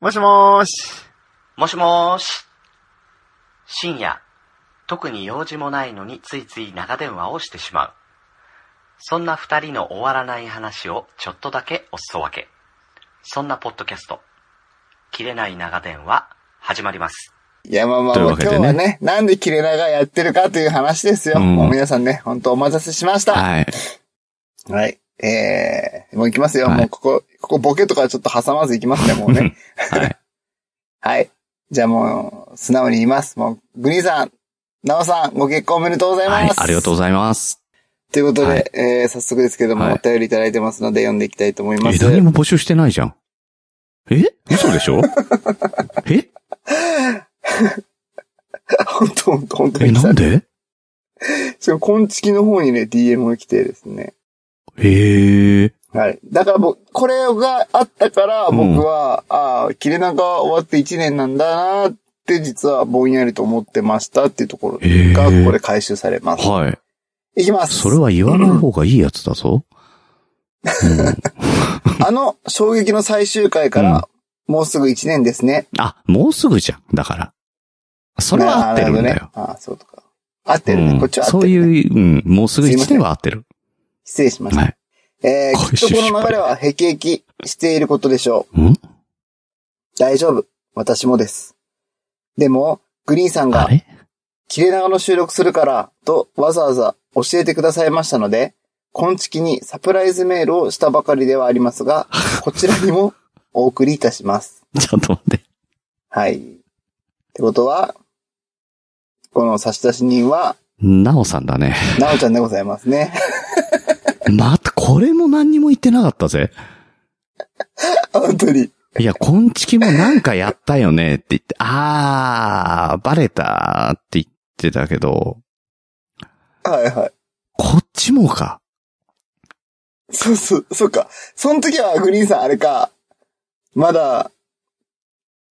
もしもーし。もしもーし。深夜、特に用事もないのについつい長電話をしてしまう。そんな二人の終わらない話をちょっとだけおすそ分け。そんなポッドキャスト、切れない長電話、始まります。いや、まあまあね今日はね、なんでキレナがやってるかという話ですよ。うんもう皆さんね、本当お待たせしました。はい。はい。えー、もう行きますよ。はいもうここ、ここボケとかちょっと挟まず行きますね、もうね。はい。はい。じゃあもう、素直に言います。もう、グリーンさん、ナオさん、ご結婚おめでとうございます。はい。ありがとうございます。ということで、はいえー、早速ですけども、はいお便りいただいてますので、読んでいきたいと思いまえ、す。何も募集してないじゃん。え？嘘でしょ？え？本当本当本当え、に来たなんで？しかも、こんちきの方にね、DM が来てですね。へえ。はい。だから僕、これがあったから、うん僕は、ああ、切れ長終わって1年なんだなって、実はぼんやりと思ってましたっていうところが、ここで回収されます。はい。いきます。それは言わない方がいいやつだぞ。うん、あの、衝撃の最終回から、もうすぐ1年ですね。あ、もうすぐじゃん。だから。それは合ってるんだよ。ね。ああ、そうとか。合ってるね。うんこっちは合ってそうる、ね。いう、うん、もうすぐ一年は合ってる。失礼しました。はい。えー、きっとこの流れは辟易していることでしょう。ん？大丈夫。私もです。でも、グリーンさんが、切れ長の収録するから、とわざわざ教えてくださいましたので、今月にサプライズメールをしたばかりではありますが、こちらにもお送りいたします。ちょっと待って。はい。ってことは、この差出人は、なおさんだね。なおちゃんでございますね。また、これも何にも言ってなかったぜ。本当に。いや、こんちきもなんかやったよねって言って、あー、バレたって言ってたけど、はいはい。こっちもか。そうそう、そうか。その時はグリーンさんあれか、まだ、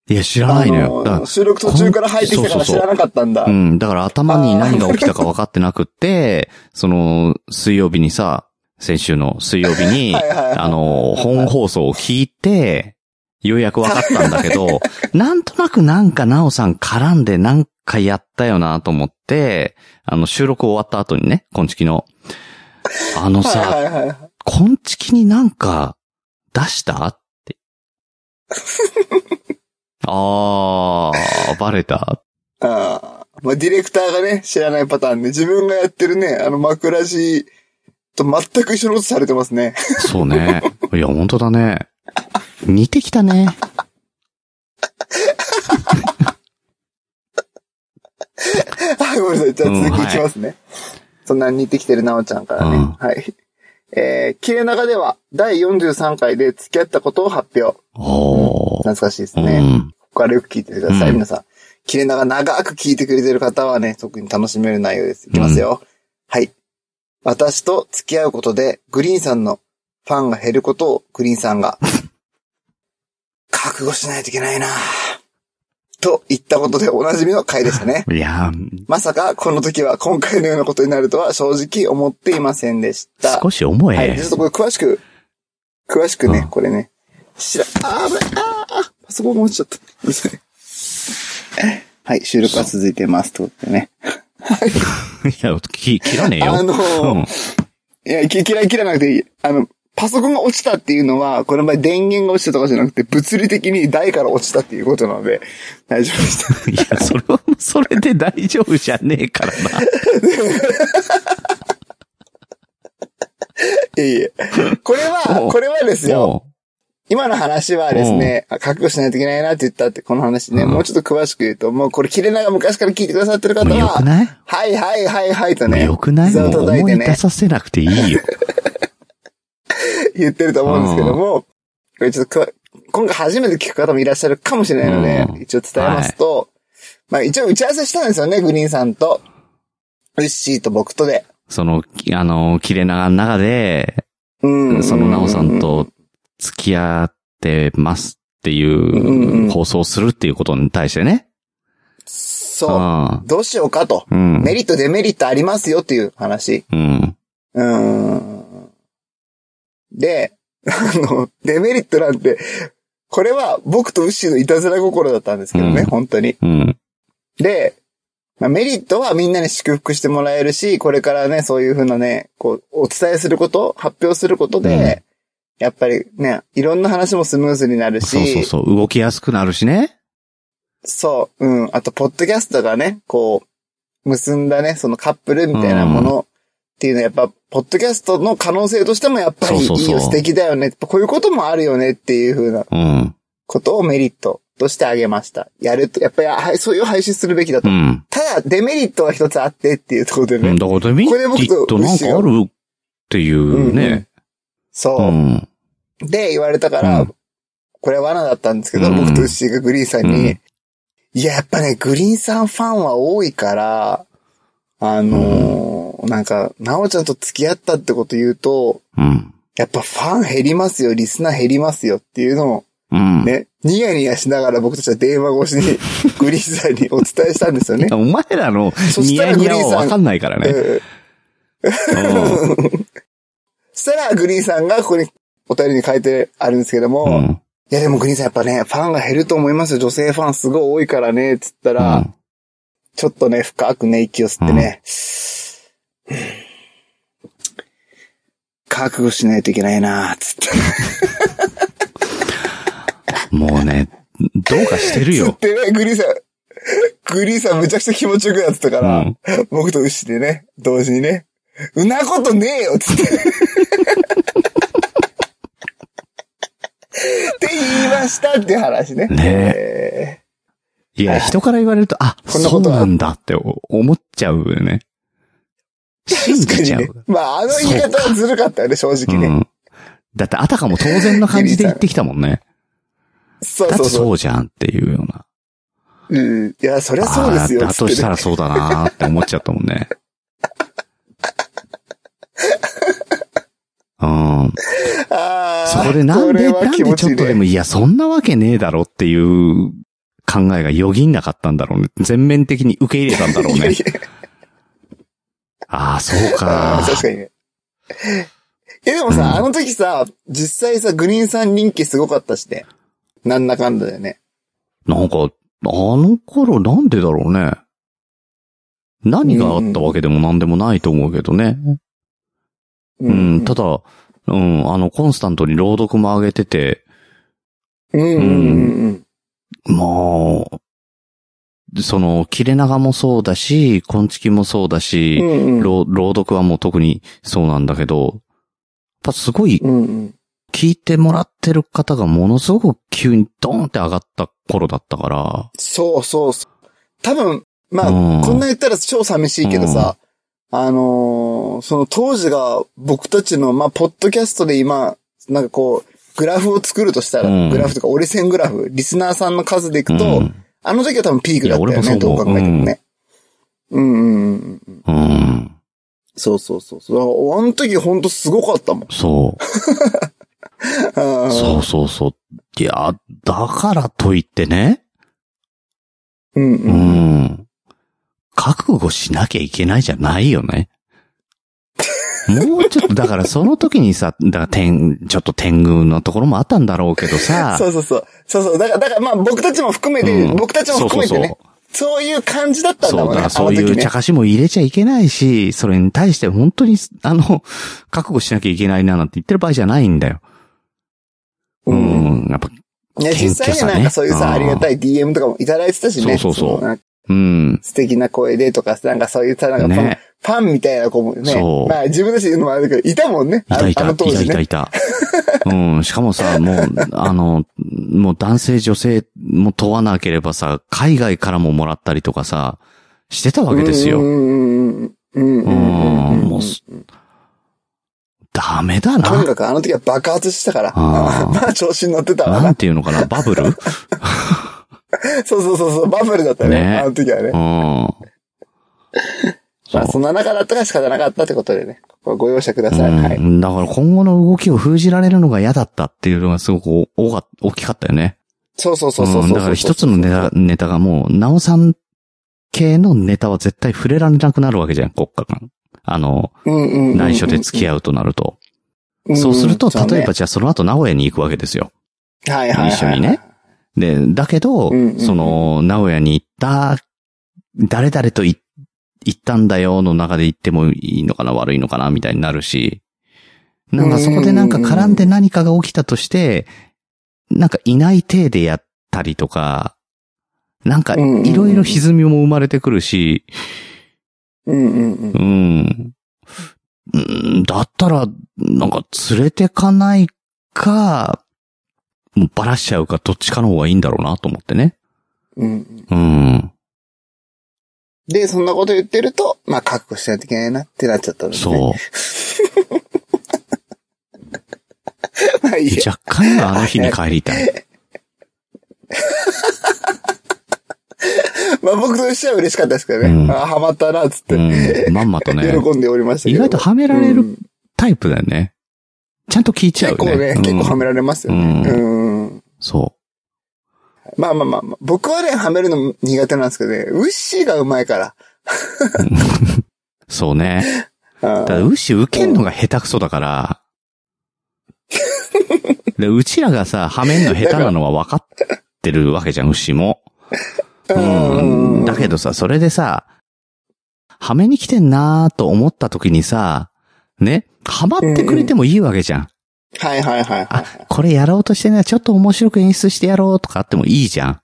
いや、知らないのよ。収録途中から入ってきたから知らなかったんだ。ら、うん、だから頭に何が起きたか分かってなくって、その、水曜日にさ、先週の水曜日に、はいはいはいあの、本放送を聞いて、ようやく分かったんだけど、なんとなくなんかなおさん絡んでなんかやったよなと思って、あの、収録終わった後にね、こんちきの。あのさ、はいはいはい。こんちきになんか出した？って。あー、バレた？ああ。まあ、ディレクターがね、知らないパターンで、自分がやってるね、あの、枕地と全く一緒のことされてますね。そうね。いや、本当だね。似てきたね。はい、ごめんなさい。じゃあうん続きいきますね。そんなに似てきてるなおちゃんからね。うんはい。えー、切れ長では、第43回で付き合ったことを発表。おー。懐かしいですうね。ん。ここからよく聞いててください、うん皆さん。切れ長長く聞いてくれてる方はね、特に楽しめる内容です。いきますよ。はい。私と付き合うことで、グリーンさんのファンが減ることをグリーンさんが、覚悟しないといけないなと言ったことでおなじみの回でしたね。いや、まさかこの時は今回のようなことになるとは正直思っていませんでした。少し重はい。えちょっ。とこれ詳しく、詳しくね、うんこれね。知ら、あー、あー、パソコンが落ちちゃった。はい、収録は続いてます。ということでね。いや、き切らねえよ。あのいや、き嫌い切らなくていい。あの、パソコンが落ちたっていうのは、この場合電源が落ちたとかじゃなくて、物理的に台から落ちたっていうことなので、大丈夫でした。いや、それは、それで大丈夫じゃねえからな。いえいえ。これは、おこれはですよ。お今の話はですね、あ覚悟しないといけないなって言ったって、この話ね、うん。もうちょっと詳しく言うと、もうこれ切れ長昔から聞いてくださってる方よくは、ない？はいはいはいはいとね、よくない？膝をもう思い出叩いてね、させなくていいよ。言ってると思うんですけども、これちょっとくわ今回初めて聞く方もいらっしゃるかもしれないので、うん。一応伝えますと、まあ一応打ち合わせしたんですよね、グリーンさんと、ウッシーと僕とで。その、きあの、切れ長の中で、うん。そのなおさんと付き合ってますっていう放送するっていうことに対してね。そう。どうしようかと。うん。うん。メリット、デメリットありますよっていう話。うん。うーん。で、あの、デメリットなんて、これは僕とウッシーのいたずら心だったんですけどね、うん本当に。うん。で、まあ、メリットはみんなに祝福してもらえるし、これからね、そういうふうなね、こう、お伝えすること、発表することで、やっぱりね、いろんな話もスムーズになるし、そうそうそう。動きやすくなるしね。そう、うん。あと、ポッドキャストがね、こう、結んだね、そのカップルみたいなものっていうのは、やっぱ、ポッドキャストの可能性としてもやっぱりいいよ、素敵だよね。こういうこともあるよねっていうふうなうん。ことをメリットとしてあげました。やると、やっぱりはいそういう配信するべきだと。うん。ただ、デメリットは一つあってっていうところでね。うんだからデメリットなんかあるっていうね。そうう、ん。で、言われたから、うんこれは罠だったんですけど、うん僕とウッシーがグリーンさんに、うんいや、やっぱね、グリーンさんファンは多いから、あのーなんか、なおちゃんと付き合ったってこと言うと、うん。やっぱファン減りますよ、リスナー減りますよっていうのをうん。ね、ニヤニヤしながら僕たちは電話越しに グリーンさんにお伝えしたんですよね。お前らのニヤニヤはわかんないからね。うんそ したらグリーンさんがここにお便りに書いてあるんですけども、うん。うん。いやでもグリーンさんやっぱね、ファンが減ると思いますよ。女性ファンすごい多いからね、つったら、うんちょっとね、深くね、息を吸ってね、覚悟しないといけないな、つって。もうね、どうかしてるつっよ。てね、グリーンさん、グリーンさんむちゃくちゃ気持ちよくなってたから、うん僕と牛でね、同時にね、うなことねえよ、つって。って言いましたっていう話ね。ねえいや、人から言われると、あ、そうこんなことはなんだって思っちゃうよね。ー信じちゃう。まあ、あの言い方はずるかったよね、正直ね。うん。だってあたかも当然の感じで言ってきたもんね。だってそうそうそう。そうじゃんっていうような。うん。いや、そりゃそうですよ、あーだと。したらそうだなーって思っちゃったもんね。うん。そこでなんで、なんでちょっとでも、いや、そんなわけねえだろっていう考えがよぎんなかったんだろうね。全面的に受け入れたんだろうねああ、そうあかー。確かにね。え、でもさ、うんあの時さ、実際さ、グリーンさん人気すごかったしね。なんだかんだでね。なんか、あの頃なんでだろうね。何があったわけでも何でもないと思うけどね。ううん、ただ、うん、あの、コンスタントに朗読も上げてて、うんうんうんまあ、その、切れ長もそうだし、コンチキもそうだうし、ん。うんうん。朗朗読はもう特にそうなんだけど、やっぱすごいうんうん。聞いてもらってる方がものすごく急にドーンって上がった頃だったから、そうそうそう。多分、まあ、うんこんな言ったら超寂しいけどさ、あのーその当時が僕たちの、まあ、ポッドキャストで今、なんかこう、グラフを作るとしたら、うんグラフとか折れ線グラフ、リスナーさんの数でいくと、うんあの時は多分ピークだったよね、どう考えてもね。うんうんうんそうそうそうそう。あの時ほんとすごかったもん。そう。うんそうそうそう。いや、だからといってね、うんううん。ん。覚悟しなきゃいけないじゃないよね。もうちょっと、だからその時にさ、だから天、ちょっと天狗のところもあったんだろうけどさ。そうそうそう。そうそう。だから、だからまあ僕たちも含めて、うん僕たちも含めてね。そうそういう感じだったんそうそう。だもんね。だからそういう茶化しも入れちゃいけないし、それに対して本当に、あの、覚悟しなきゃいけないななんて言ってる場合じゃないんだよ。ううんん。やっぱ、いや、実際になんかそういうさ、ありがたい DM とかもいただいてたしね。そうそうそううん。素敵な声でとか、なんかそういった、なんか、ね、ファンみたいな子もね。そう。まあ自分たちで言うのもあるけど、いたもんね。いたいた、ね、いたいたいた。うん。しかもさ、もう、あの、もう男性女性も問わなければさ、海外からももらったりとかさ、してたわけですよ。うん。うん。もう、ダメだな。とにかくあの時は爆発したから。あまあ調子に乗ってたわ。なんていうのかな、バブル そうそうそうそう、バブルだったね。ねあの時はね。まあそんな中だったから仕方なかったってことでね。ご容赦ください。うんはい。だから今後の動きを封じられるのが嫌だったっていうのがすごく大が大きかったよね。そうそうそうそうそう。んだから一つのネタネタがもう、なおさん系のネタは絶対触れられなくなるわけじゃん、国家が。あの、内内緒で付き合うとなると。うんそうすると、例えばじゃあその後名古屋に行くわけですよ。はいはいはい。一緒にね。で、だけど、うんうんうん。その、名古屋に行った、誰々とい行ったんだよの中で行ってもいいのかな悪いのかなみたいになるし、なんかそこでなんか絡んで何かが起きたとして、なんかいない体でやったりとか、なんかいろいろ歪みも生まれてくるし、うんうんうん。うん。うん。だったら、なんか連れてかないか、もうバラしちゃうかどっちかの方がいいんだろうなと思ってね。うんうん。で、そんなこと言ってると、まあ、覚悟しないといけないなってなっちゃったんですね。そう。まあいいや。若干はあの日に帰りたい。まあ僕としては嬉しかったですけどね。うんあハマったな、つって、うん。まんまとね。喜んでおりましたけど。意外とはめられるうんタイプだよね。ちゃんと聞いちゃうよね。結構ね、うん結構はめられますよね。うん。そまあまあまあまあ、僕はね、はめるの苦手なんですけどね、ウッシーがうまいから。う。そうね。うんだから、牛受けんのが下手くそだから。で、うちらがさ、はめんの下手なのは分かってるわけじゃん、牛も。うん。だけどさ、それでさ、はめに来てんなーと思った時にさ、ね、はまってくれてもいいわけじゃん。はいはいはいはあ、これやろうとしてね、ちょっと面白く演出してやろうとかあってもいいじゃ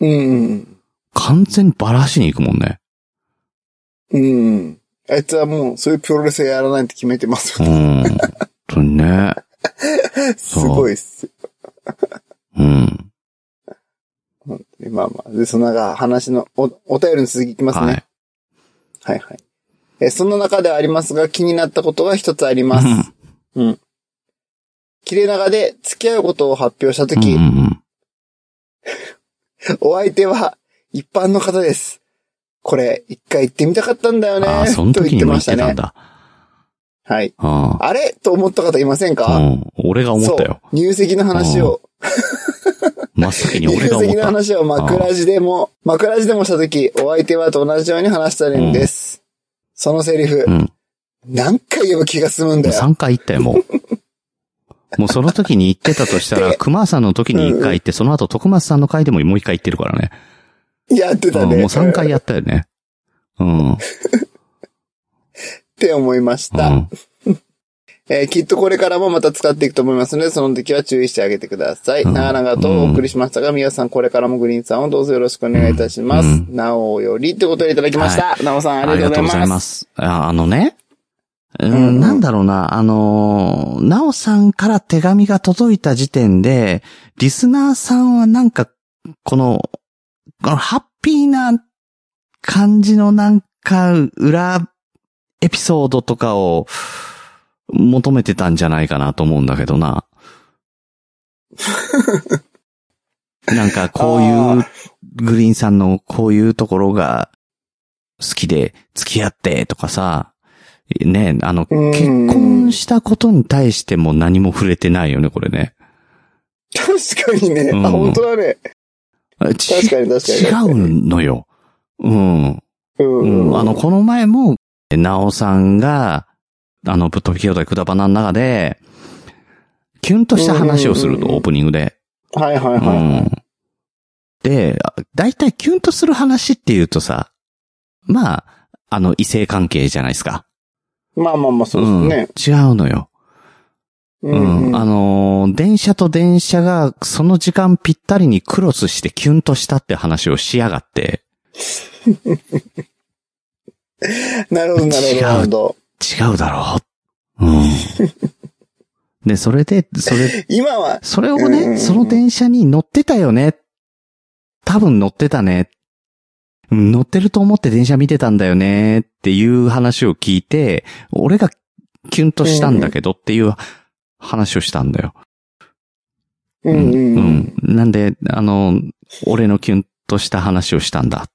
ん。い。うん。完全にバラしに行くもんね。うん。あいつはもう、そういうプロレスやらないって決めてますよ。うん。本当にね。すごいっす。うん。まあまあ。で、その中、話の、お、お便りの続きいきますね。はい。はいはい。え、その中ではありますが、気になったことが一つあります。うん。切れ長で付き合うことを発表したとき、うんうんうん お相手は一般の方です。これ、一回行ってみたかったんだよね。ああ、そのと時にも言ってたんね。だ。はい。ああれ？と思った方いませんあ。か、うん。俺が思ったよ。入籍の話を、真っ先に入籍の俺が思った。話を枕地でも、枕地でもしたとき、お相手はと同じように話したんです。そのセリフ、うん。も何回言えば気が済むんうだよ。3回言ったよ、もう。もうその時に言ってたとしたら、熊さんの時に1回言って、その後徳松さんの回でももう1回言ってるからね。やってたね。うんもう3回やったよね。うん。って思いました。うん。えーきっとこれからもまた使っていくと思いますので、その時は注意してあげてください。うん長々とお送りしましたが、皆さんこれからもグリーンさんをどうぞよろしくお願いいたします。うんなおよりってことでいただきました。なおさんありがとうございます。ああのね。うん、うんうんなんだろうな、あのー、なおさんから手紙が届いた時点で、リスナーさんはなんか、この、このハッピーな感じのなんか、裏エピソードとかを求めてたんじゃないかなと思うんだけどな。なんかこういう、グリーンさんのこういうところが好きで付き合ってとかさ、ね、あの、うん結婚したことに対しても何も触れてないよね、これね。確かにね。うんあ、本当だね。ち確かに確かに。違うのよ。うん。う。うんん。あの、この前も、なおさんが、あの、ぶっ飛び兄弟くだばなの中で、キュンとした話をすると、オープニングで。はいはいはい。うん。で、だいたいキュンとする話っていうとさ、まあ、あの、異性関係じゃないですか。まあまあまあ、そうですね。うん。違うのよ。ううん。あのー電車と電車がその時間ぴったりにクロスしてキュンとしたって話をしやがって、なるほど、なるほど、なるほど。違うだろう。うん。で、それで、それ、今は、それをね、その電車に乗ってたよね。多分乗ってたね。うん乗ってると思って電車見てたんだよねっていう話を聞いて、俺がキュンとしたんだけどっていう話をしたんだよ。うんうんうん。うん。なんで、あの、俺のキュンとした話をしたんだ。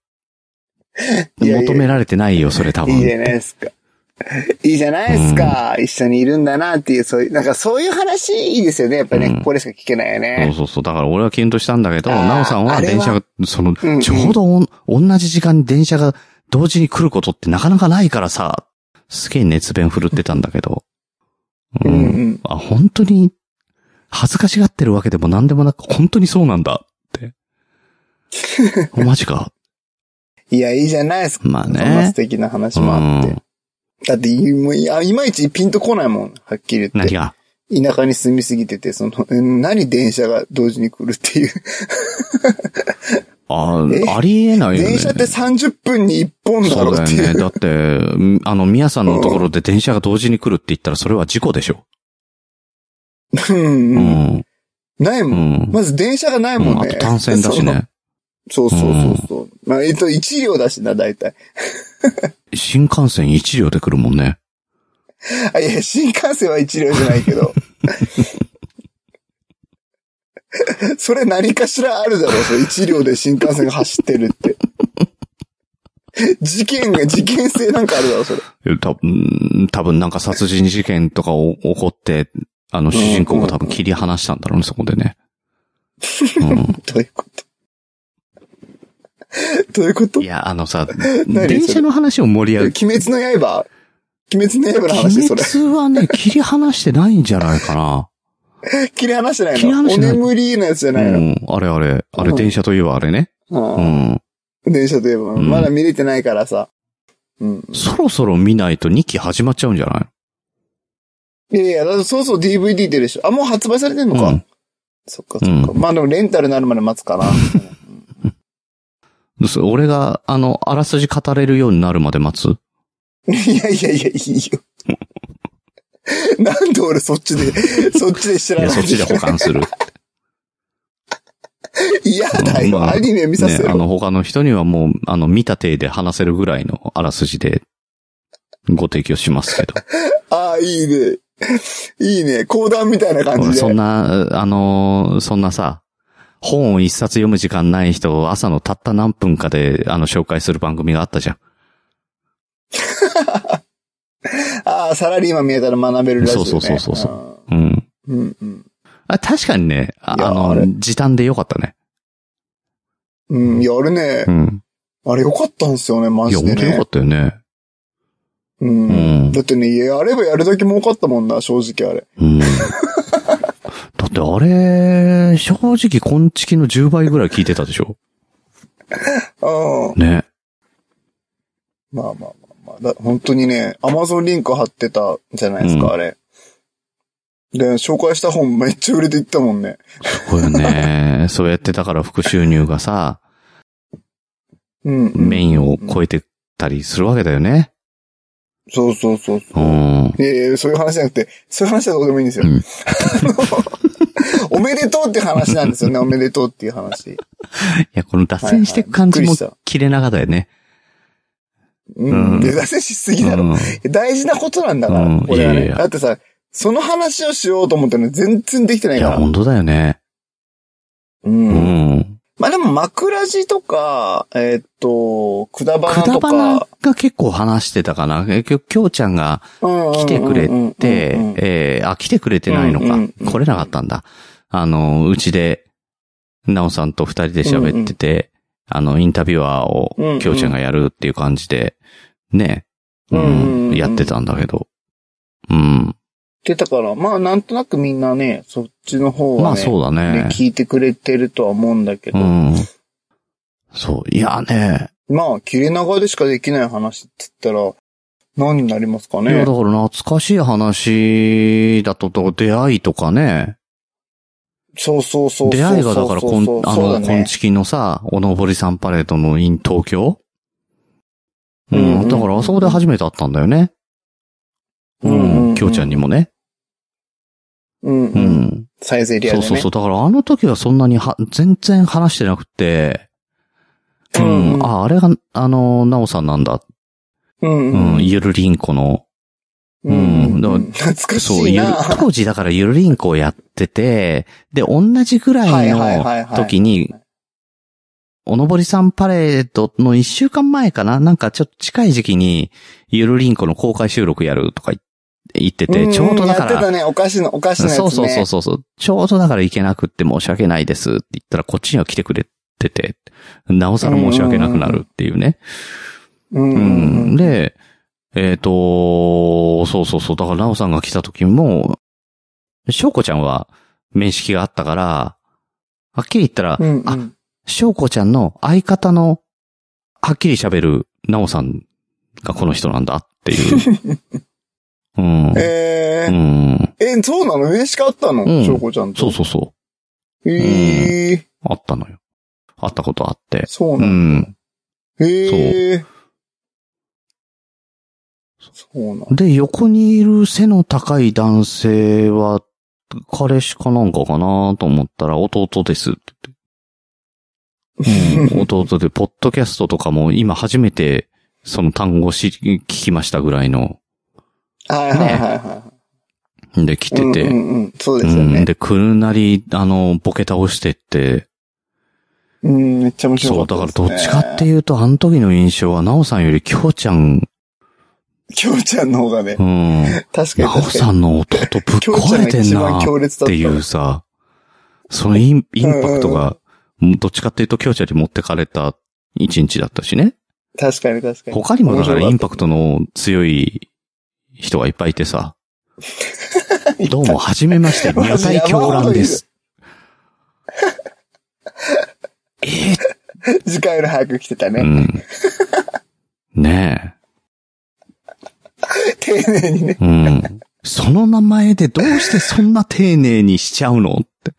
いやいや求められてないよ、それ多分。いいじゃないですか。いいじゃないですか。一緒にいるんだなっていう、そういう、なんかそういう話いいですよね。やっぱりね、うんここでしか聞けないよそうね。そうそう。だから俺はキュンとしたんだけど、なおさんは電車が、その、うんうんちょうど同じ時間に電車が同時に来ることってなかなかないからさ、すげえ熱弁振るってたんだけど。うんうん。あ、本当に、恥ずかしがってるわけでも何でもなく、本当にそうなんだって。マジか。いや、いいじゃないですか。まあそんなね素。敵な話もあって。だって、いもういやいまいちピンとこないもん。はっきり言って。何が？田舎に住みすぎてて、その、え何電車が同時に来るっていう。あ え？ありえないよね。電車って30分に1本だろそうだよね。っていう。だって、んあの、宮さんのところで電車が同時に来るって言ったらそれは事故でしょ。うんううん。ん。ないも。うんん。まず電車がないもんね。うんあと単線だしね。そうそうそうそう。まあ、えっと、1両だしな、大体。新幹線一両で来るもんね。あ、いや、新幹線は1両じゃないけど。それ何かしらあるだろう、それ1両で新幹線が走ってるって。事件が、事件性なんかあるだろう、それ。えたうん多分なんか殺人事件とかお起こって、あの主人公が多分切り離したんだろうね、そこでね。うん どういうこと？どういうこと？いや、あのさ、何電車の話を盛り上げ、鬼滅の刃？鬼滅の刃の話、それ。鬼滅はね、切り離してないんじゃないかな。切り離してないの？切り離してないお眠りのやつじゃないの、うん。あれあれ、あれうん電車といえばあれね。ううんん。電車といえば、んまだ見れてないからさ。うん。そろそろ見ないと2期始まっちゃうんじゃない？いやいや、だってそうそう DVD 出るでしょ。あ、もう発売されてんのか。うんそっかそっか。うまあでもレンタルなるまで待つかな。そ俺が、あの、あらすじ語れるようになるまで待つ？いやいやいや、いいよ。なんで俺そっちで、そっちで知らない？いや、そっちで保管する。嫌だよ、まあアニメ見させね、あろ。の、他の人にはもう、あの、見た体で話せるぐらいのあらすじで、ご提供しますけど。ああ、いいね。いいね。講談みたいな感じで。そんな、あの、そんなさ、本を一冊読む時間ない人を朝のたった何分かで、あの、紹介する番組があったじゃん。ああ、サラリーマン見えたら学べるらしい、ね。そうそうそうそうううん。ん。うんうん。あ確かにね、あの、時短でよかったね。うん、いや、あれねう、ん。あれよかったんですよね、マいや、ジでね本当よか。ったよね。ううんん。だってね、やればやるだけ儲かったもんな、正直あれ。うん。だってあれ、正直、こんちきの10倍ぐらい聞いてたでしょ？うん。ね。まあまあまあまあ。だ本当にね、アマゾンリンク貼ってたじゃないですか、うんあれ。で、紹介した本めっちゃ売れていったもんね。すごいよね。そうやってだから副収入がさ、うん、うん。メインを超えてたりするわけだよね。そうそうそううそう。ん。いやいや、そういう話じゃなくて、そういう話はどうでもいいんですよ。うん おめでとうって話なんですよね、おめでとうっていう話。いや、この脱線していく感じも切れ長だよね。うん。脱線しすぎだろ。うん大事なことなんだから、うんこれはいね。やいやいやだってさ、その話をしようと思ったの全然できてないいや、から。本当だよね。う。うんん。まあでも、枕地とか、えーっと、くだばなくだとばなか、が結構話してたかな。えきょきょうちゃんが来てくれて、えーあ、来てくれてないのかうんうんうん。来れなかったんだ。あの、うちで、なおさんと二人で喋ってて、あの、インタビュアーをうんうんきょうちゃんがやるっていう感じで、ね、ううんうんうんん、やってたんだけど。うん。で、だから、まあなんとなくみんなね、そっちの方はね、まあそうだねね。聞いてくれてるとは思うんだけど、うん。そう。いやね。まあ、切れ長でしかできない話って言ったら、何になりますかいや、だねから。懐かしい話だと、と出会いとかね。そうそうそう。出会いがだから、こん、あの。こんちきのさ、おのぼりさんパレードの in 東京？うん。だから、あそこで初めて会ったんだよね。ううんうんうんん。きょうちゃんにもね。うんううん。ん。サイズエリアでね。そうそうそう。だから、あの時はそんなには、全然話してなくて、ううんん。あ、あれが、あの、なおさんなんだ。うんううんん。ゆるりんこの。うん。うんだから懐かしいな。、当時だからゆるりんこをやってて、で、同じぐらいの時に、おのぼりさんパレードの一週間前かな？なんかちょっと近い時期に、ゆるりんこの公開収録やるとか言ってて、ちょうどだから、やってたね、お菓子の、お菓子のやつね。そうそうそうそうそう、ちょうどだから行けなくって申し訳ないですって言ったらこっちには来てくれてて、なおさら申し訳なくなるっていうね。うんううんうんん。で、えっ、と、そうそうそう。だから、なおさんが来た時も、しょうこちゃんは、面識があったから、はっきり言ったら、うん、うあ、ん。翔子ちゃんの相方の、はっきり喋る、なおさんがこの人なんだっていう。うん。えー、うん。え、そうなの？面識あったの？うん翔子ちゃんと？そうそうそう。えー、あったのよ。あったことあって。うそうなのん。えー。そうなので、横にいる背の高い男性は、彼氏かなんかかなと思ったら、弟ですって言って。うん、弟で、ポッドキャストとかも今初めて、その単語し、聞きましたぐらいの、はいはいはいはい。で来てて、うんうんうん、そうですようん、ね。で、くるなり、あの、ボケ倒してって、うん、めっちゃ面白そう、かっただからどっちかっていう。と、あの時の印象は、なおさんよりきょうちゃん、きょうちゃんの方がねう、ん、確かになお。さんの弟ぶっきょうちゃん壊れてんなっていうさ、そのインインパクトが、どっちかっていうと、強者に持ってかれた一日だったしね。確かに確かに。他にもだからインパクト。トの強い人がいっぱいいてさ、どうも、はじめまして、女体狂乱です。え 時間より早く来てたー、うね。ん。ね丁寧にね。え。うん。その名前でどうしてそんな丁寧にしちゃうの？って。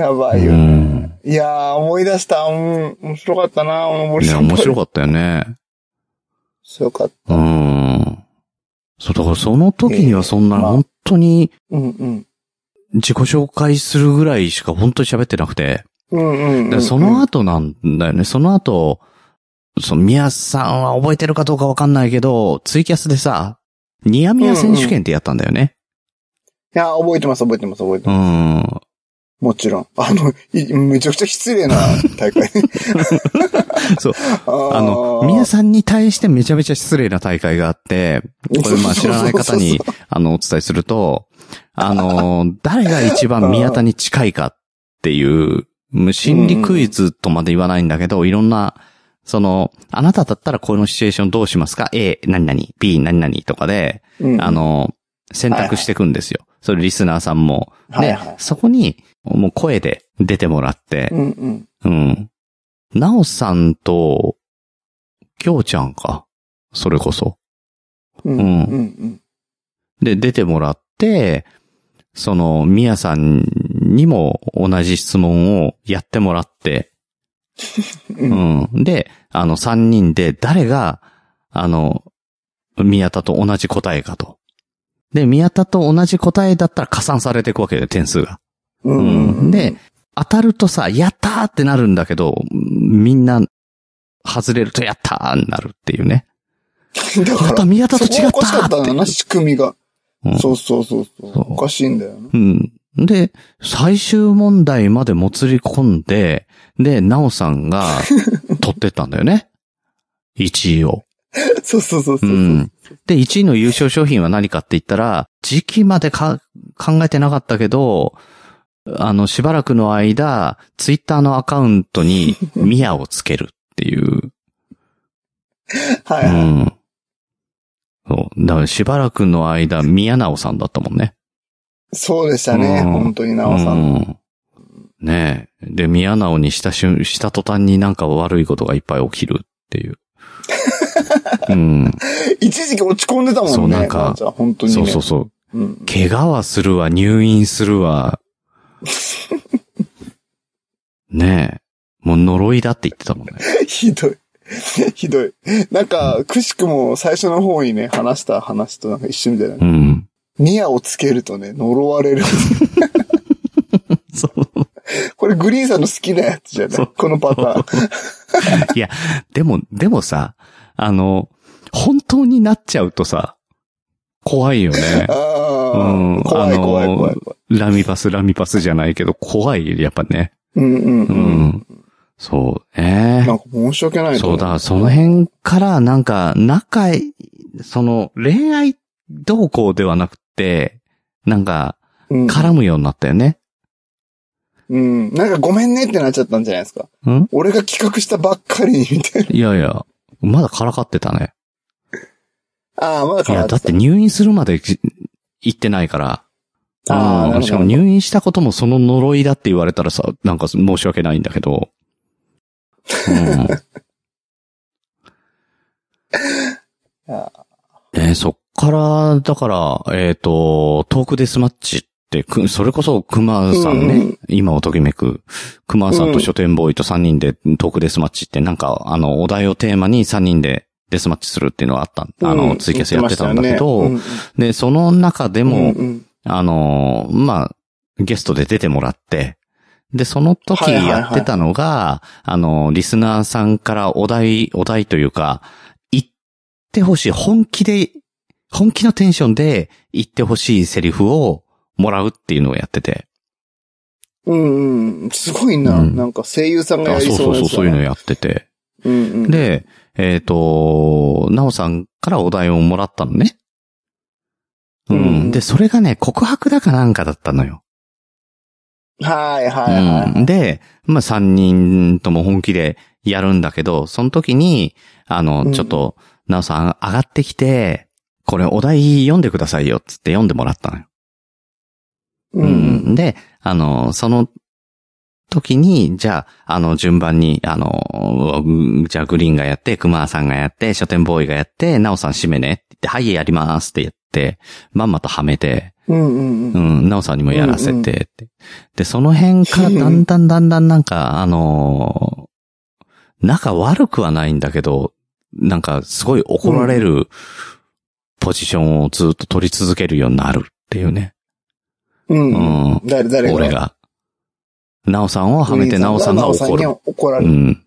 やばいようね。ん。いやー、思い出した。うん、面白かったな、森ね、さん。っ面白かったよね。た。面白かった。うん。そう、だからその時にはそんな、本当にうんうん。自己紹介するぐらいしか本当に喋ってなくて。その後なんだよね。その後、その、宮さんは覚えてるかどうかわかんないけど、ツイキャスでさ、ニヤミヤ選手権ってやったんだよね。いや、覚えてます、覚えてます、覚えてうます。ん。もちろん。あの、いめちゃくちゃ失礼な大会。そう。ああの、宮さんに対してめちゃめちゃ失礼な大会があって、これまあ知らない方に、あの、お伝えすると、あの、誰が一番宮田に近いかっていう、心理クイズとまで言わないんだけど、いろんな、その、あなただったらこのシチュエーションどうしますか ?A、何々、B、何々とかで、うんあ、の、選択していくんですよ。それリスナーさんも。ではいはい、そこに、もう声で出てもらってう、んうん。うん。なおさんと、きょうちゃんか？それこそ。うんうんうん。で、出てもらって、その、みやさんにも同じ質問をやってもらって、う うんん。で、あの、三人で誰が、あの、宮田と同じ答えかと。で、宮田と同じ答えだったら加算されていくわけで、点数が。ううんん。で、、当たるとさ、やったーってなるんだけど、みんな、外れるとやったーになるっていうね。だからまた、宮田と違ったそこおかしかったんだな、仕組みが。うんそうそうそうそう。そうおかしいんだよな。うん。で、最終問題までもつり込んで、で、なおさんが 取ってったんだよね。1位を。そうそうそうそうう。ん。で、1位の優勝商品は何かって言ったら、時期までか考えてなかったけど、あの、しばらくの間、ツイッターのアカウントに ミヤをつけるっていう。はいうはい。ん。そう。だからしばらくの間、宮直さんだったもんね。そうでしたね。うん本当に、なおさん。うん。ねえ。で、宮直にした瞬、した途端になんか悪いことがいっぱい起きるっていう。うん。一時期落ち込んでたもんね。そうなんか本当にね。そうそうそう。うん。怪我はするわ、入院するわ。ねえ。もう呪いだって言ってたもんね。ひどい。ひどい。なんか、くしくも最初の方にね、話した話となんか一緒みたいなう。ん。ニアをつけるとね、呪われる。そう。これグリーンさんの好きなやつじゃなそいうこのパターン。いや、でも、でもさ、あの、本当になっちゃうとさ、怖いよね。あうんあ、怖い怖い怖い。ラミパス、ラミパスじゃないけど、怖い、やっぱね。うんうんううん。ん。そうね。なんか申し訳ないそうだ、その辺からなんか、仲い、その、恋愛動向ではなくて、なんか、うん絡むようになったよね。うん。なんかごめんねってなっちゃったんじゃないですか。ん？俺が企画したばっかりに、みたいな。いやいや、まだからかってたね。ああ、まだいや、変わってた。だって入院するまでじ行ってないから。ああ、しかも入院したこともその呪いだって言われたらさ、なんか申し訳ないんだけど。うん。あえーそっから、だから、えっ、と、トークデスマッチって、くそれこそ熊さんね、うんうん。今をときめく、熊さんと書店ボーイと3人でトークデスマッチって、なんか、あの、お題をテーマに3人でデスマッチするっていうのがあった、あの、ツイキャスやってたんだけど、うんで、その中でも、うんうんあの、まあ、ゲストで出てもらって、で、その時はいはいはいやってたのが、あの、リスナーさんからお題、お題というか、言ってほしい、本気で、本気のテンションで言ってほしいセリフをもらうっていうのをやってて。うんうん。すごいな。うんなんか声優さんがやありそうそうそう、そういうのやってて。うんうん。、で、えっ、と、なおさんからお題をもらったのね。うん。うんで、それがね、告白だかなんかだったのよ。はいはいはい。うん、で、まあ、三人とも本気でやるんだけど、その時に、あの、うんちょっと、なおさん上がってきて、これお題読んでくださいよ、つって読んでもらったのよ。ううん。で、あの、その時に、じゃあ、あの、順番に、あの、うんじゃあグリーンがやって、熊さんがやって、書店ボーイがやって、なおさん締めねって言って、はい、やりますって言って、まんまとはめて、うんうんううん。ん、なおさんにもやらせてって。で、その辺からだんだんだんだんなんか、あのー仲悪くはないんだけど、なんかすごい怒られるポジションをずっと取り続けるようになるっていうね。うんううんん。誰、誰が？俺。が。なおさんをはめてなおさんが怒る。怒られる。うん。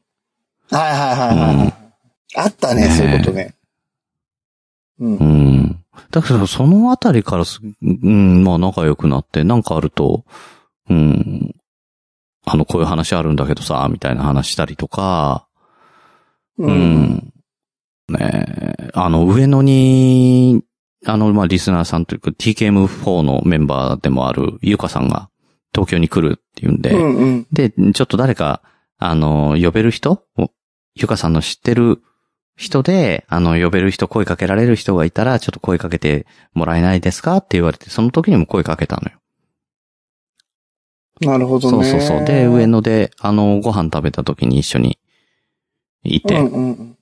はいはいはいはいはい。あったね、ねそういうことね。うんう。ん。だからそのあたりからす、うん、まあ仲良くなって、なんかあると、うん、あの、こういう話あるんだけどさ、みたいな話したりとか、う。うんん。ねえあの、上野に、あの、まあ、リスナーさんというか、TKM4 のメンバーでもある、ゆかさんが東京に来るっていうんで、うんうん。で、ちょっと誰か、あの、呼べる人おゆかさんの知ってる人で、あの、呼べる人、声かけられる人がいたら、ちょっと声かけてもらえないですかって言われて、その時にも声かけたのよ。なるほどね。そうそうそう。で、上野で、あの、ご飯食べた時に一緒にいて、うんうんうん。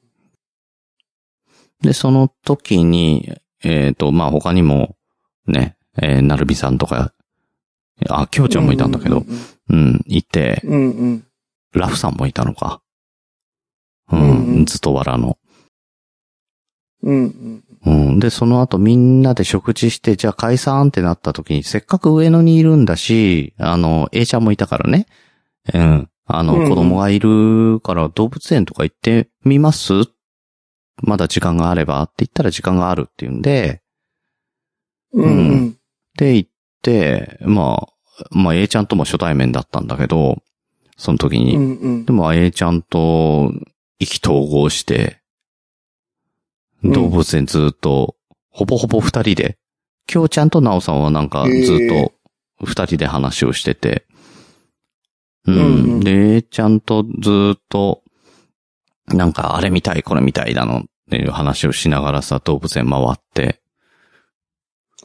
で、その時に、えっ、と、まあ、他にも、ね、えーなるびさんとか、あ、きょうちゃんもいたんだけど、うん、いて、うんうん。ラフさんもいたのか。ううんうんん、ずっとわらの。うんうん。うん。で、その後みんなで食事して、じゃあ解散ってなった時に、せっかく上野にいるんだし、あの、A ちゃんもいたからね。うん。あの、子供がいるから動物園とか行ってみます？まだ時間があればって言ったら時間があるっていうんで、うんうん。で、行って、まあ、まあ A ちゃんとも初対面だったんだけど、その時に。うんうんで。も A ちゃんと意気投合して、うん動物園ずっと、ほぼほぼ二人で、きょうちゃんとなおさんはなんかずっと二人で話をしてて、うん。うんうんで、A ちゃんとずっと、なんかあれみたいこれみたいだのっていう話をしながらさ、動物園回って、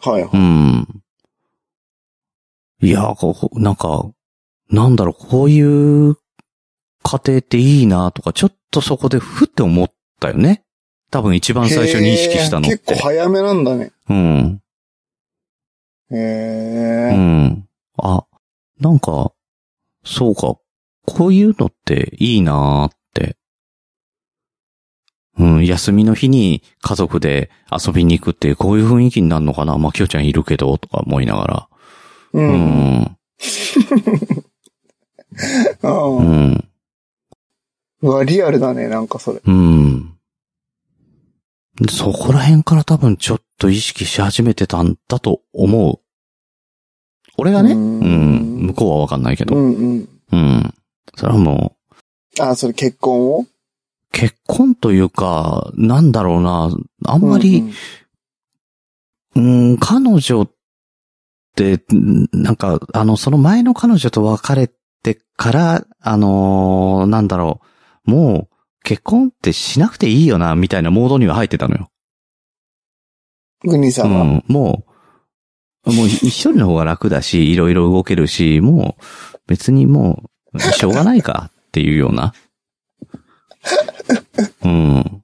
はいはい。うん。いや、こう、なんか、なんだろう、こういう家庭っていいなとか、ちょっとそこでふって思ったよね。多分一番最初に意識したのっへー結構て。早めなんだね。うん。へうえ。ん。あ、なんか、そうか、こういうのっていいなって。うん、休みの日に家族で遊びに行くってこういう雰囲気になるのかなまあ、きよちゃんいるけど、とか思いながら。う。うんん。う。うんん。うわ、リアルだね、なんかそれ。うん。そこら辺から多分ちょっと意識し始めてたんだと思う。俺がね、ううんん、向こうはわかんないけうど。んうん。うん。それはもう、あ、それ結婚を？結婚というか、なんだろうな、あんまり、うん、彼女って、んなんか、あの、その前の彼女と別れてから、あのーなんだろう、もう、結婚ってしなくていいよな、みたいなモードには入ってたのよ。グニーさうんは？ん、もう、もう 一人の方が楽だし、いろいろ動けるし、もう別にもう、しょうがないかっていうような。うん。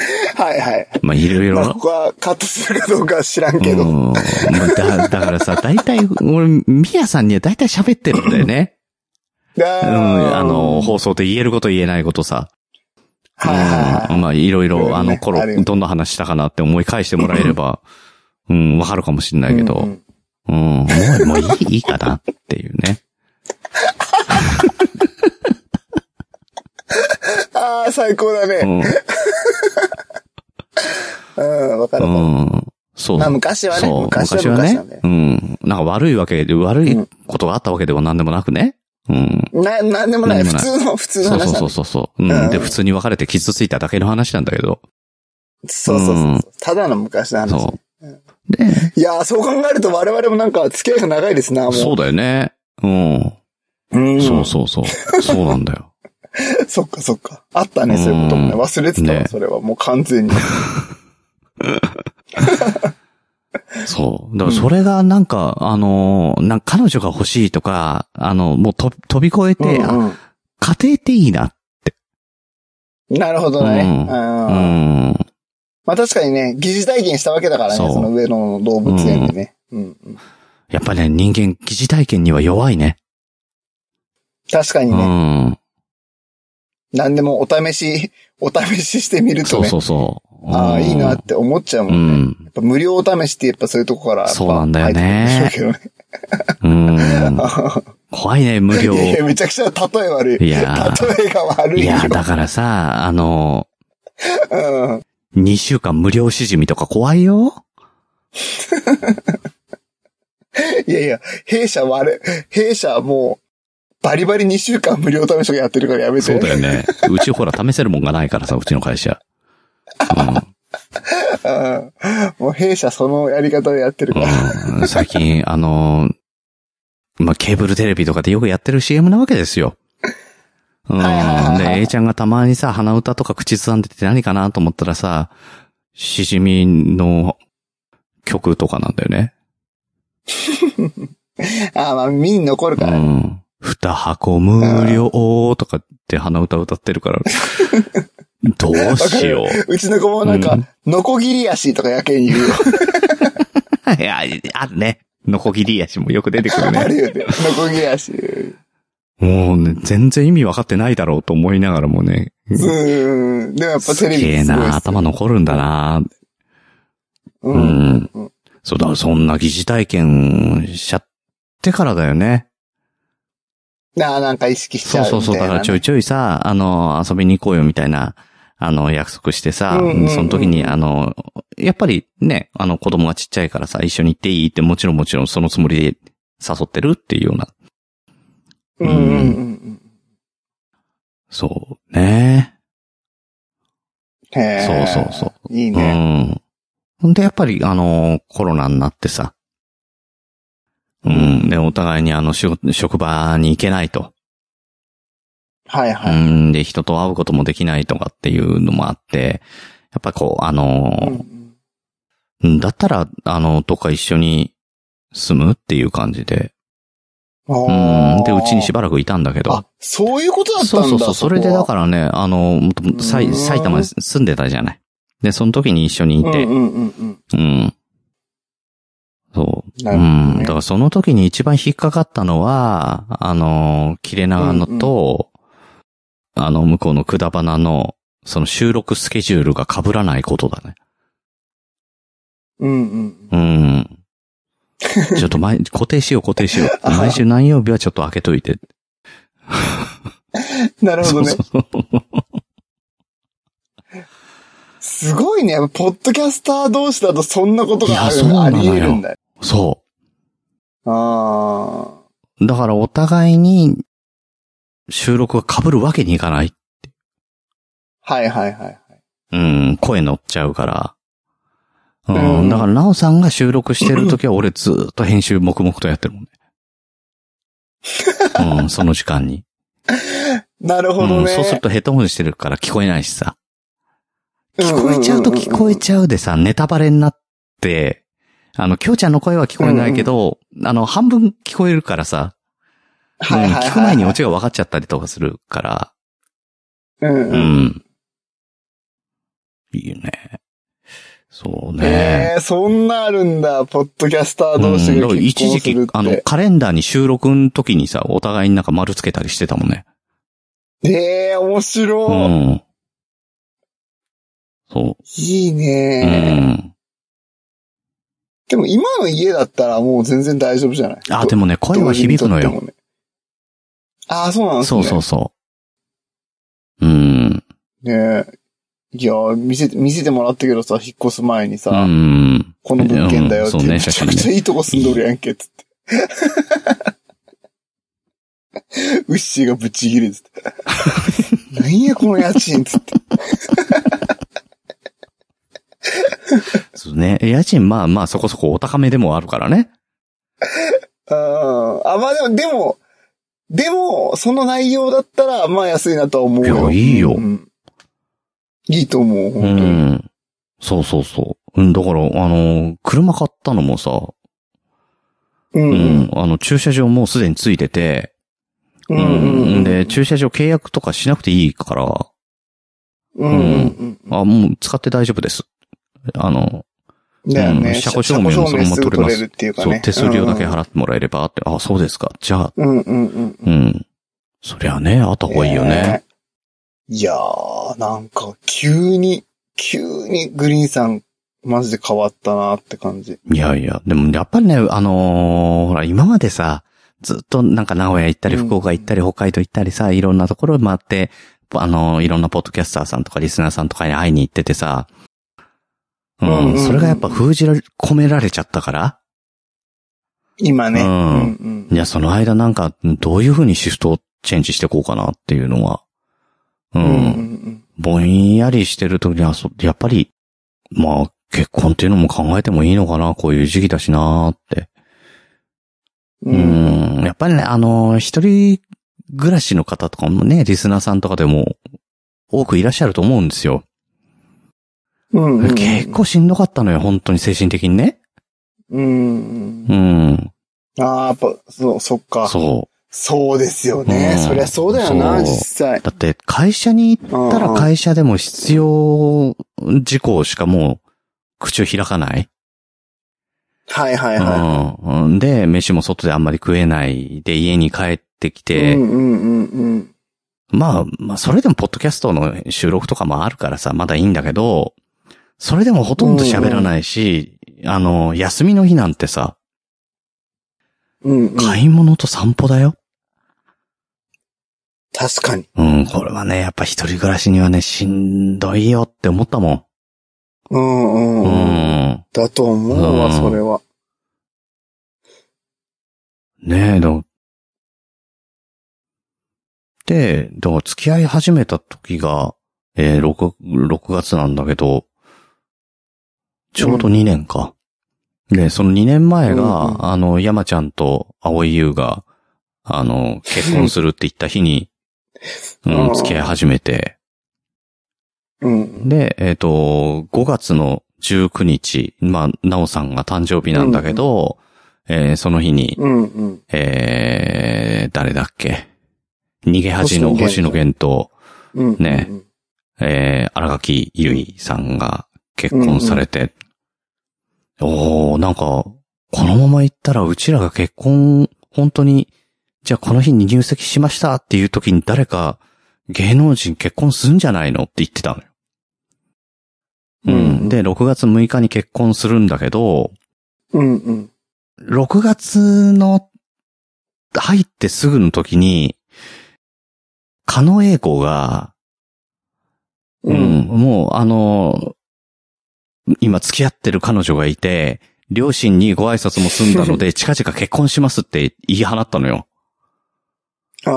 はいはい。まあ、いろいろまあ、こ。こはカットするかどうかは知らんけど。うん。まあだ、だからさ、大体、俺、ミヤさんには大体喋ってるんだよね。うんうん。あの、放送で言えること言えないことさ。はいはいまあ、いろいろ、あの頃どんな話したかなって思い返してもらえれば、うん、わかるかもしれないけど、ううんん、もう、もういい、いいかなっていうね。ああ、最高だうね。ん。うん、わかる。うん。そう。まあ昔はねそう昔は昔は昔なんだよ。ねうん。なんか悪いわけで、悪いことがあったわけでは何でもなくね。うん。な、なんでもない。なんでもない普通の、普通のそうそうそうそうそう。うん。うんで、普通に別れて傷ついただけの話なんだけど。そうそうそうそううんただの昔の話。そう。で、いやー、そう考えると我々もなんか付き合いが長いですな、もう。そうだよね。うん。うん。そうそうそう。そうなんだよ。そっかそっか。あったね、そういうこともね。うん忘れてたわ、ねそれはもう完全に。そう。だからそれがなんか、あのー、なんか彼女が欲しいとか、あの、もうと飛び越えて、あうん家庭っていいな。うんなるほどね。うん。まあ確かにね、疑似体験したわけだからね、そうその上野の動物園でね。うんうんやっぱね、人間、疑似体験には弱いね。う確かにね、ん。何でもお試し、お試ししてみるとね、そうそうそう。ああ、いいなって思っちゃうもんね。うん。やっぱ無料お試しってやっぱそういうとこからそうなんだよね。怖いね、無料。いやいや、めちゃくちゃ例え悪い。いや例えが悪いよ。いや、だからさ、あの、うん。2週間無料しじみとか怖いよ。いやいや、弊社悪い。弊社はもう、バリバリ2週間無料試しとかやってるからやめて。そうだよね。うちほら試せるもんがないからさ、うちの会社。うん。もう弊社そのやり方でやってるから。うん。うん、最近、あの、まあ、ケーブルテレビとかでよくやってる CM なわけですよ。うん。で、A ちゃんがたまにさ、鼻歌とか口ずさんでて何かなと思ったらさ、しじみの曲とかなんだよね。ああ、まあ耳に残るうから。ん。二箱無料とかって鼻歌歌ってるから。どうしよう。うちの子もなんかうん、ノコギリ足とかやけに言うよ。いや、あるね。ノコギリ足もよく出てくるね。あるよね。ノコギリ足。もうね、全然意味わかってないだろうと思いながらもね。うん。でもやっぱすテレビげえな、頭残るんだな。う。うんんうん。そうだ、そんな疑似体験しちゃってからだよね。ああ、なんか意識しちゃうそうそうそう。だからちょいちょいさ、あの、遊びに行こうよみたいな、あの、約束してさ、うんうんうんその時に、あの、やっぱりね、あの、子供がちっちゃいからさ、一緒に行っていいって、もちろんもちろんそのつもりで誘ってるっていうような。うんうんうんうん。そうね。へえ。そうそうそう。いいうね。ん。ほんで、やっぱり、あの、コロナになってさ。うん。で、お互いにあの、仕事職場に行けないと。はいはい。うん。で、人と会うこともできないとかっていうのもあって、やっぱこう、あうんの、うんだったら、あの、どっか一緒に住むっていう感じで。うん。で、うちにしばらくいたんだけどあ。、そういうことだったんだ。そうそうそう。それでだらからね、あの、埼玉に住んでたじゃない。で、その時に一緒にいて。うんうんうんうん。うん。そう。ねうん。だからその時に一番引っかかったのは、あの、切れ長のと、あの、向こうのくだばなの、その収録スケジュールが被らないことだね。うんうん。うん。ちょっと毎、固定しよう固定しよう。毎週何曜日はちょっと開けといて。なるほどねそう。そうすごいね。ポッドキャスター同士だとそんなことがあるいやそうなあり得るんだよ。そあう。だからお互いに収録が被るわけにいかない。あ。はいはいはいはい。うん、声乗っちゃうから。ううんん、だから、なおさんが収録してるときは俺ずーっと編集黙々とやってるもんね。うん、その時間に。なるほどね。うん、そうするとヘッドホンしてるから聞こえないしさ。聞こえちゃうと聞こえちゃうでさ、ネタバレになって、あの、きょうちゃんの声は聞こえないけど、あの、半分聞こえるからさ、はいはいはい。うん聞く前にオチが分かっちゃったりとかするから、うんううん。ん。いいよね。そうね。ええ、そんなあるんだ、ポッドキャスターうん同士が結一時期あの、て。カレンダーに収録の時にさ、お互いになんか丸つけたりしてたもんね。ええ、面う白い。ん。そ。いいううね。ん。でも今の家だったらもう全然大丈夫じゃない？あ、でもね、声は響くのよ。。ああ、そうなんですね。そうそうそう。うん。ねえ。いや、見せて、見せてもらったけどさ、引っ越す前にさ、うん。この物件だよって、うんねめちゃくちゃいいとこ住んどるやんけ、つって。ウッシーがぶち切れつって。なんやこの家賃つって。そうね。家賃まあまあそこそこお高めでもあるからね。うんあ、まあでも、でも、でも、その内容だったら、まあ安いなとは思うよ。いやいいようんいいと思う、う。ん。そうそうそう。うん、だから、あの、車買ったのもさ、うん。ううんん、あの、駐車場もうすでについてて、うんうんうん。で、駐車場契約とかしなくていいから、うん。あ、もう使って大丈夫です。あの、だよね。うん車庫証明もそのまま取れますっていうかそう、ね。手数料だけ払ってもらえればって、あ、そうですか。じゃあ、うんうんうんうん。うん。そりゃね、あった方がいいよね。えー。いやー、なんか、急に、急にグリーンさん、マジで変わったなって感じ。いやいや、でもやっぱりね、あのーほら、今までさ、ずっとなんか名古屋行ったり、うん福岡行ったり、北海道行ったりさ、いろんなところ回って、あのーいろんなポッドキャスターさんとかリスナーさんとかに会いに行っててさ、ううんうんうんん、それがやっぱ封じられ、込められちゃったから、今ね。うんうんいや、その間なんか、どういう風にシフトをチェンジしていこうかなっていうのは、ううん。うんうんん、ぼんやりしてる時には、そやっぱり、まあ、結婚っていうのも考えてもいいのかな、こういう時期だしなって。う。うんん。やっぱりね、あの、一人暮らしの方とかもね、リスナーさんとかでも多くいらっしゃると思うんですよ。うんうん。結構しんどかったのよ、本当に精神的にね。うんうん。うん。ああ、やっぱ、そう、そっか。そそうですよね。うんそりゃそうだよな、実際う。。だって、会社に行ったら会社でも必要事項しかもう、口を開かない。はいはいはうん。で、飯も外であんまり食えない。で、家に帰ってきい。て、うんうんうんうん。まあ、まあ、それでもポッドキャストの収録とかもあるからさ、まだいいんだけど、それでもほとんど喋らないし、あの、休みの日なんてさ、うんうん。買い物と散歩だよ。確かに。うん、これはね、やっぱ一人暮らしにはね、しんどいよって思ったもうんうんん。ううん。ん。だと思うわ、うんそれは。ねえ、だで、だから付き合い始めた時が、えー、6、6月なんだけど、ちょうど2年か。で、その2年前が、うんうんあの、山ちゃんと青井優が、あの、結婚するって言った日に、う うんん、付き合い始めて、うん。で、えっ、と、5月の19日、まあ、なおさんが誕生日なんだけど、えーその日に、うんうん。えー、誰だっけ？逃げ恥の星星野野源と、うん。ねうん。えー、荒垣結衣さんが結婚されて、おー、なんか、このまま行ったらうちらが結婚、本当に、じゃあこの日に入籍しましたっていう時に誰か芸能人結婚するんじゃないのって言ってたのよ。ううんん。で、6月6日に結婚するんだけど、うんうん。6月の入ってすぐの時に、狩野英孝が、ううん、ん。もうあの、今付き合ってる彼女がいて、両親にご挨拶も済んだので、近々結婚しますって言い放ったのよ。ああ。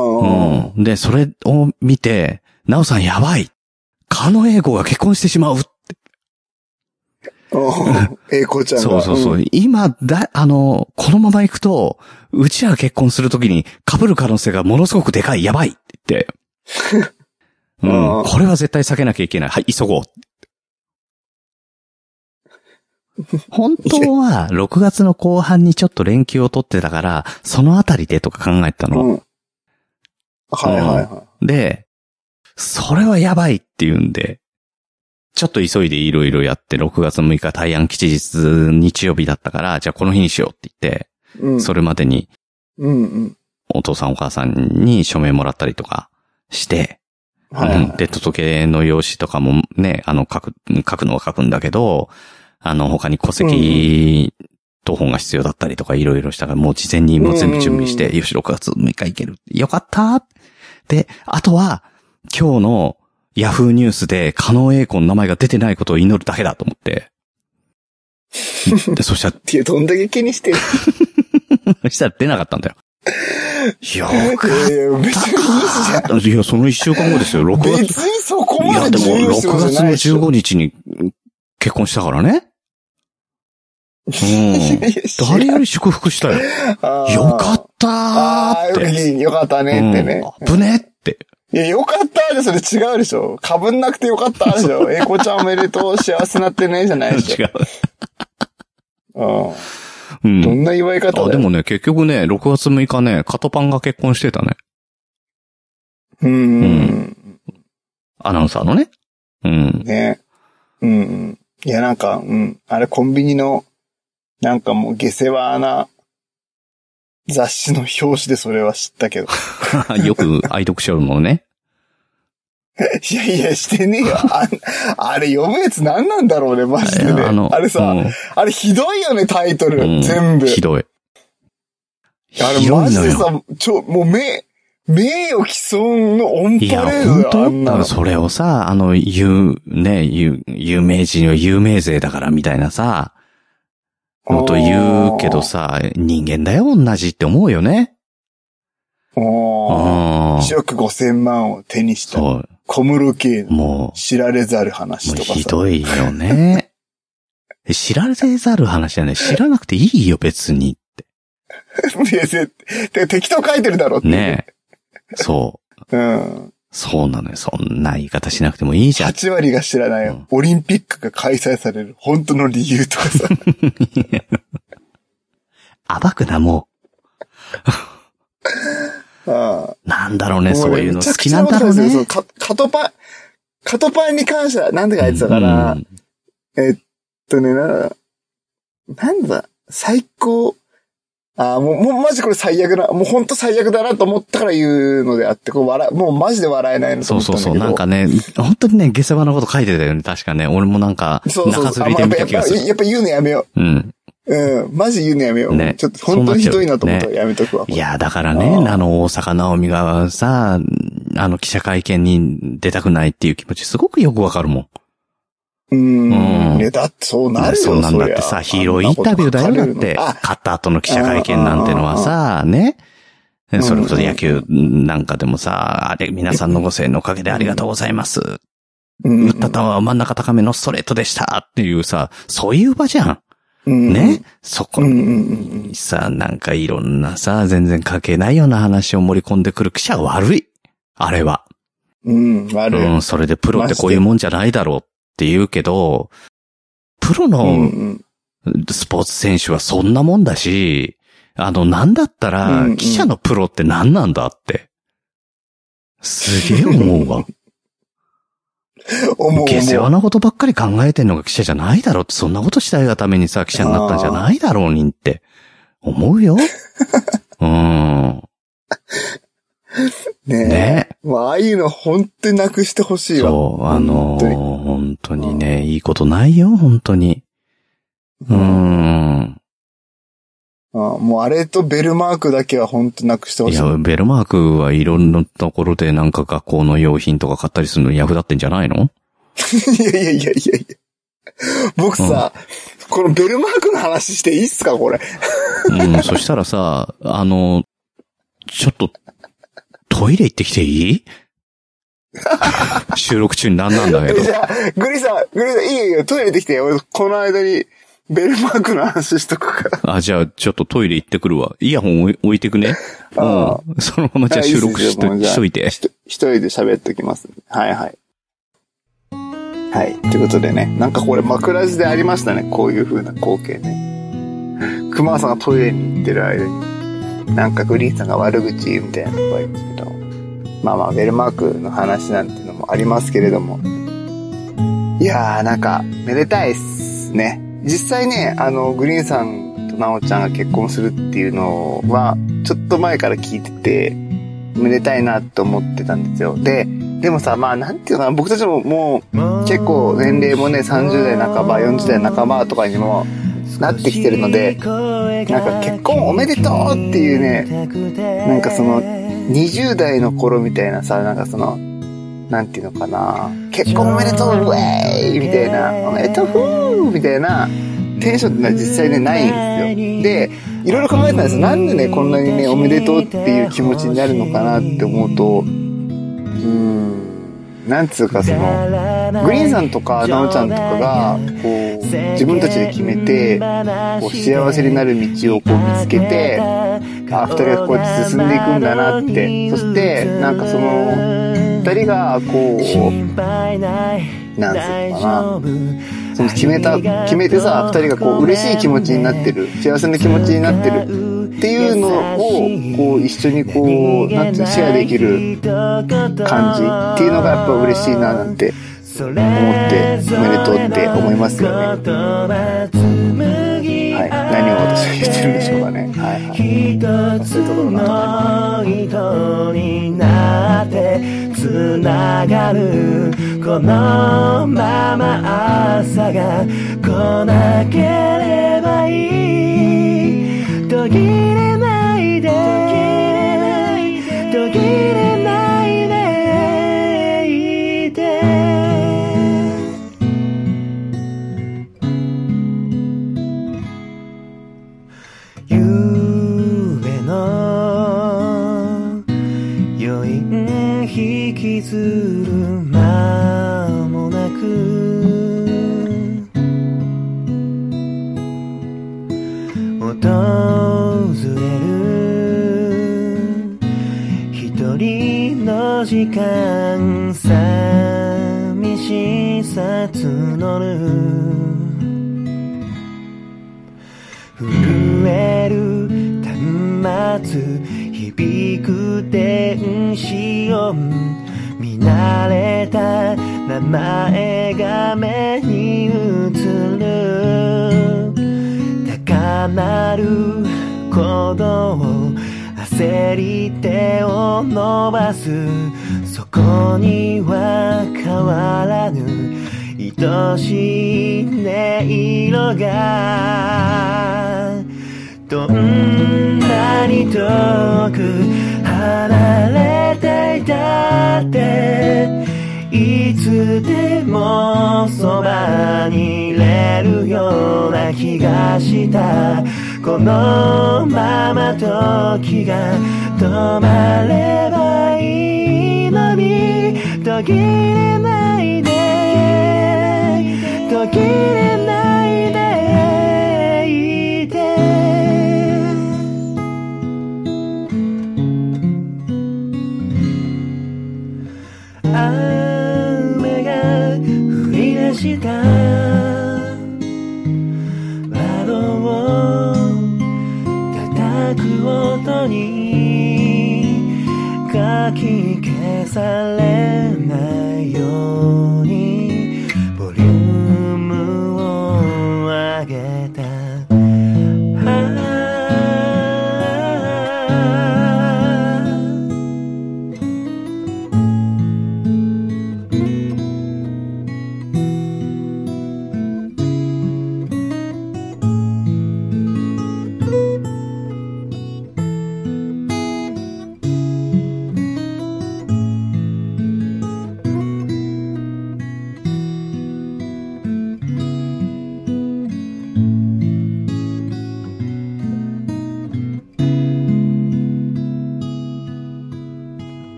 うん。で、それを見て、なおさんやばい狩野英孝が結婚してしまううん。栄子ちゃんが。そうそうそう。ん今、だ、あの、このまま行くと、うちらが結婚するときに被る可能性がものすごくでかい、やばいって言って。うあん。あこれは絶対避けなきゃいけない。はい、急ごう。本当は6月の後半にちょっと連休を取ってたから、そのあたりでとか考えてたの。うん。はいはいはで、それはやばいって言うんで、ちょっと急いでいろいろやって、6月6日大安吉日日曜日だったから、じゃあこの日にしようって言って、い。うん。それまでにうんうん。お父さんお母さんに署名もらったりとかして、はいはい。うんで、届けの用紙とかもね、あの、書く、書くのは書くんだけど、あの、他に戸籍謄本が必要だったりとかいろいろしたから、もう事前にもう全部準備して、うんよし、6月6日行ける。よかったで、あとは、今日のヤフーニュースで、加納栄子の名前が出てないことを祈るだけだと思って。で、そしたら、いや、どんだけ気にしてる そしたら出なかったんだよ。よかっいやいや、その一週間後ですよ、6月。別にそこまいや、でも、で重要6視ことじ月のゃないでしょ。15日に結婚したからね。うん。誰より祝福したよ。よかったーって。よかったねってね。うん危ねって。いや、よかったで、それ違うでしょ。かぶんなくてよかったでしょ。えこちゃんおめでとう、幸せなってね、じゃないでし 違う。ょ。ううん。どんん。な祝い方だあ、よでもね、結局ね、6月6日ね、カトパンが結婚してたね。うん。うん。アナウンサーのね。うん。ね。うんうん。いや、なんか、うん。あれ、コンビニの、なんかもう、下世話な、雑誌の表紙でそれは知ったけど。よく愛読書のね。いやいや、してねえよ。ああれ読むやつ何なんだろうね、マジでね。あの、あれさ、うんあれひどいよね、タイトル。うん全部。ひどい。あれマジで。さ、ちょ、もう名、名誉毀損のオンパレードだよ、あ本当？んなの。それをさ、あの、有、ね、有、有名人は有名税だからみたいなさ、のと言うけどさ、人間だよ、同じって思うよね。おー。うん。1億5千万を手にしたそう。小室圭のも知られざるう、話とかさ。ひどいよね。知られざる話じゃない。知らなくていいよ、別に。いやぜて適当書いてるだろって。ねそう。うん。そうなのよ。そんな言い方しなくてもいいじゃん。8割が知らないうんオリンピックが開催される本当の理由とかさ。暴くな、もあう。なんだろうね、そういうの好きなんだろうねそ。のカカトパン、カトパンに関しては、なんでか言ってたから、うんえっとね、な、なんだ、最高、あーもう、もうマジこれ最悪な、もう本当最悪だなと思ったから言うのであって、こう笑、もうマジで笑えないのとそう。そうそう。なんかね、本当にね、下世話なこと書いてたよね。確かね。俺もなんか、そうそうそう。中づいてみた気がする。あまあやっぱやっぱ言うのやめようん。う。うん。マジ言うのやめよう。ねちょっと本当にひどいなと思ったらやめとくわ。いや、だからあね、ーあの、大阪直美がさ、あの、記者会見に出たくないっていう気持ちすごくよくわかるもん。うんん。いや、だってそうなるよ、そんなんだってさ、ヒーローインタビューだよ、だって。あ、勝った後の記者会見なんてのはさ、ね。んそれこそ野球なんかでもさ、あれ、皆さんのご声援のおかげでありがとうございます。うん打った球は真ん中高めのストレートでしたっていうさ、そういう場じゃん。うんね？そこにさ、なんかいろんなさ、全然関係ないような話を盛り込んでくる記者は悪い。あれは。うん。うん、悪い。うん、それでプロってこういうもんじゃないだろうって言うけど、プロうんのうんスポーツ選手はそんなもんだし、あの、なんだったうんらう、ん記者のプロって何なんだって。すげえ思うわ。思う。下世話なことばっかり考えてんのが記者じゃないだろうって、そんなことしたいがためにさ、記者になったんじゃないだろうにって、思うよ。うん。ねねまあ、ああいうの本当になくしてほしいわ。そう、あの本当に本当にね、いいことないよ、本当に。ううんん。あもうあれとベルマークだけは本当なくしてほしい。いや、ベルマークはいろんなところでなんか学校の用品とか買ったりするのに役立ってんじゃないの？いやいやいやいやいや。僕さ、このベルマークの話していいっすかこれ？うん、そしたらさ、あの、ちょっと、トイレ行ってきていい？収録中になんなんだけどじ。ゃあ、グリさん、グリさん、いいよいいよ、トイレできて。俺、この間に、ベルマークの話しとくから。あ、じゃあ、ちょっとトイレ行ってくるわ。イヤホン置い置いてくね。あうん。そのままじゃあ収録しとあいしといて。一人で喋っときます。はいはい。はい。ということでね、なんかこれ枕地でありましたね、こういう風な光景ね。熊さんがトイレに行ってる間に、なんかグリーンさんが悪口みたいなのがありますけど、まあまあ、ベルマークの話なんていうのもありますけれども、いやー、なんか、めでたいっすね。実際ね、あの、グリーンさんとナオちゃんが結婚するっていうのは、ちょっと前から聞いてて、めでたいなと思ってたんですよ。で、でもさ、まあ、なんていうかな、僕たちももう、結構年齢もね、30代半ば、40代半ばとかにもなってきてるので、なんか結婚おめでとうっていうね、なんかその、20代の頃みたいなさ、なんかその、なんていうのかな、結婚おめでとう、ウェーイみたいな、おめでとう、ふーみたいな、テンションってのは実際ね、ないんですよ。で、いろいろ考えたんですよ。なんでね、こんなにね、おめでとうっていう気持ちになるのかなって思うと、うん、なんつうかその、グリーンさんとか、ナオちゃんとかが、こう、自分たちで決めて、こう、幸せになる道をこう見つけて、あ、二人がこうやって進んでいくんだなって。そして、なんかその、二人が、こう、なんつうかな。その決めた、決めてさ、二人がこう嬉しい気持ちになってる、幸せな気持ちになってるっていうのを、こう一緒にこう、なんていうのシェアできる感じっていうのがやっぱ嬉しいななんて思って、おめでとうって思いますよね。はい。何を私は言ってるんでしょうかね。はいはい。一つの糸になってつながるこのまま朝が来なければいい響く電子音見慣れた名前が目に映る高鳴る鼓動焦り手を伸ばす。そこには変わらぬ愛しい音色が。どんなに遠く離れていたっていつでもそばにいれるような気がした。このまま時が止まればいいのに。途切れないで途切れないで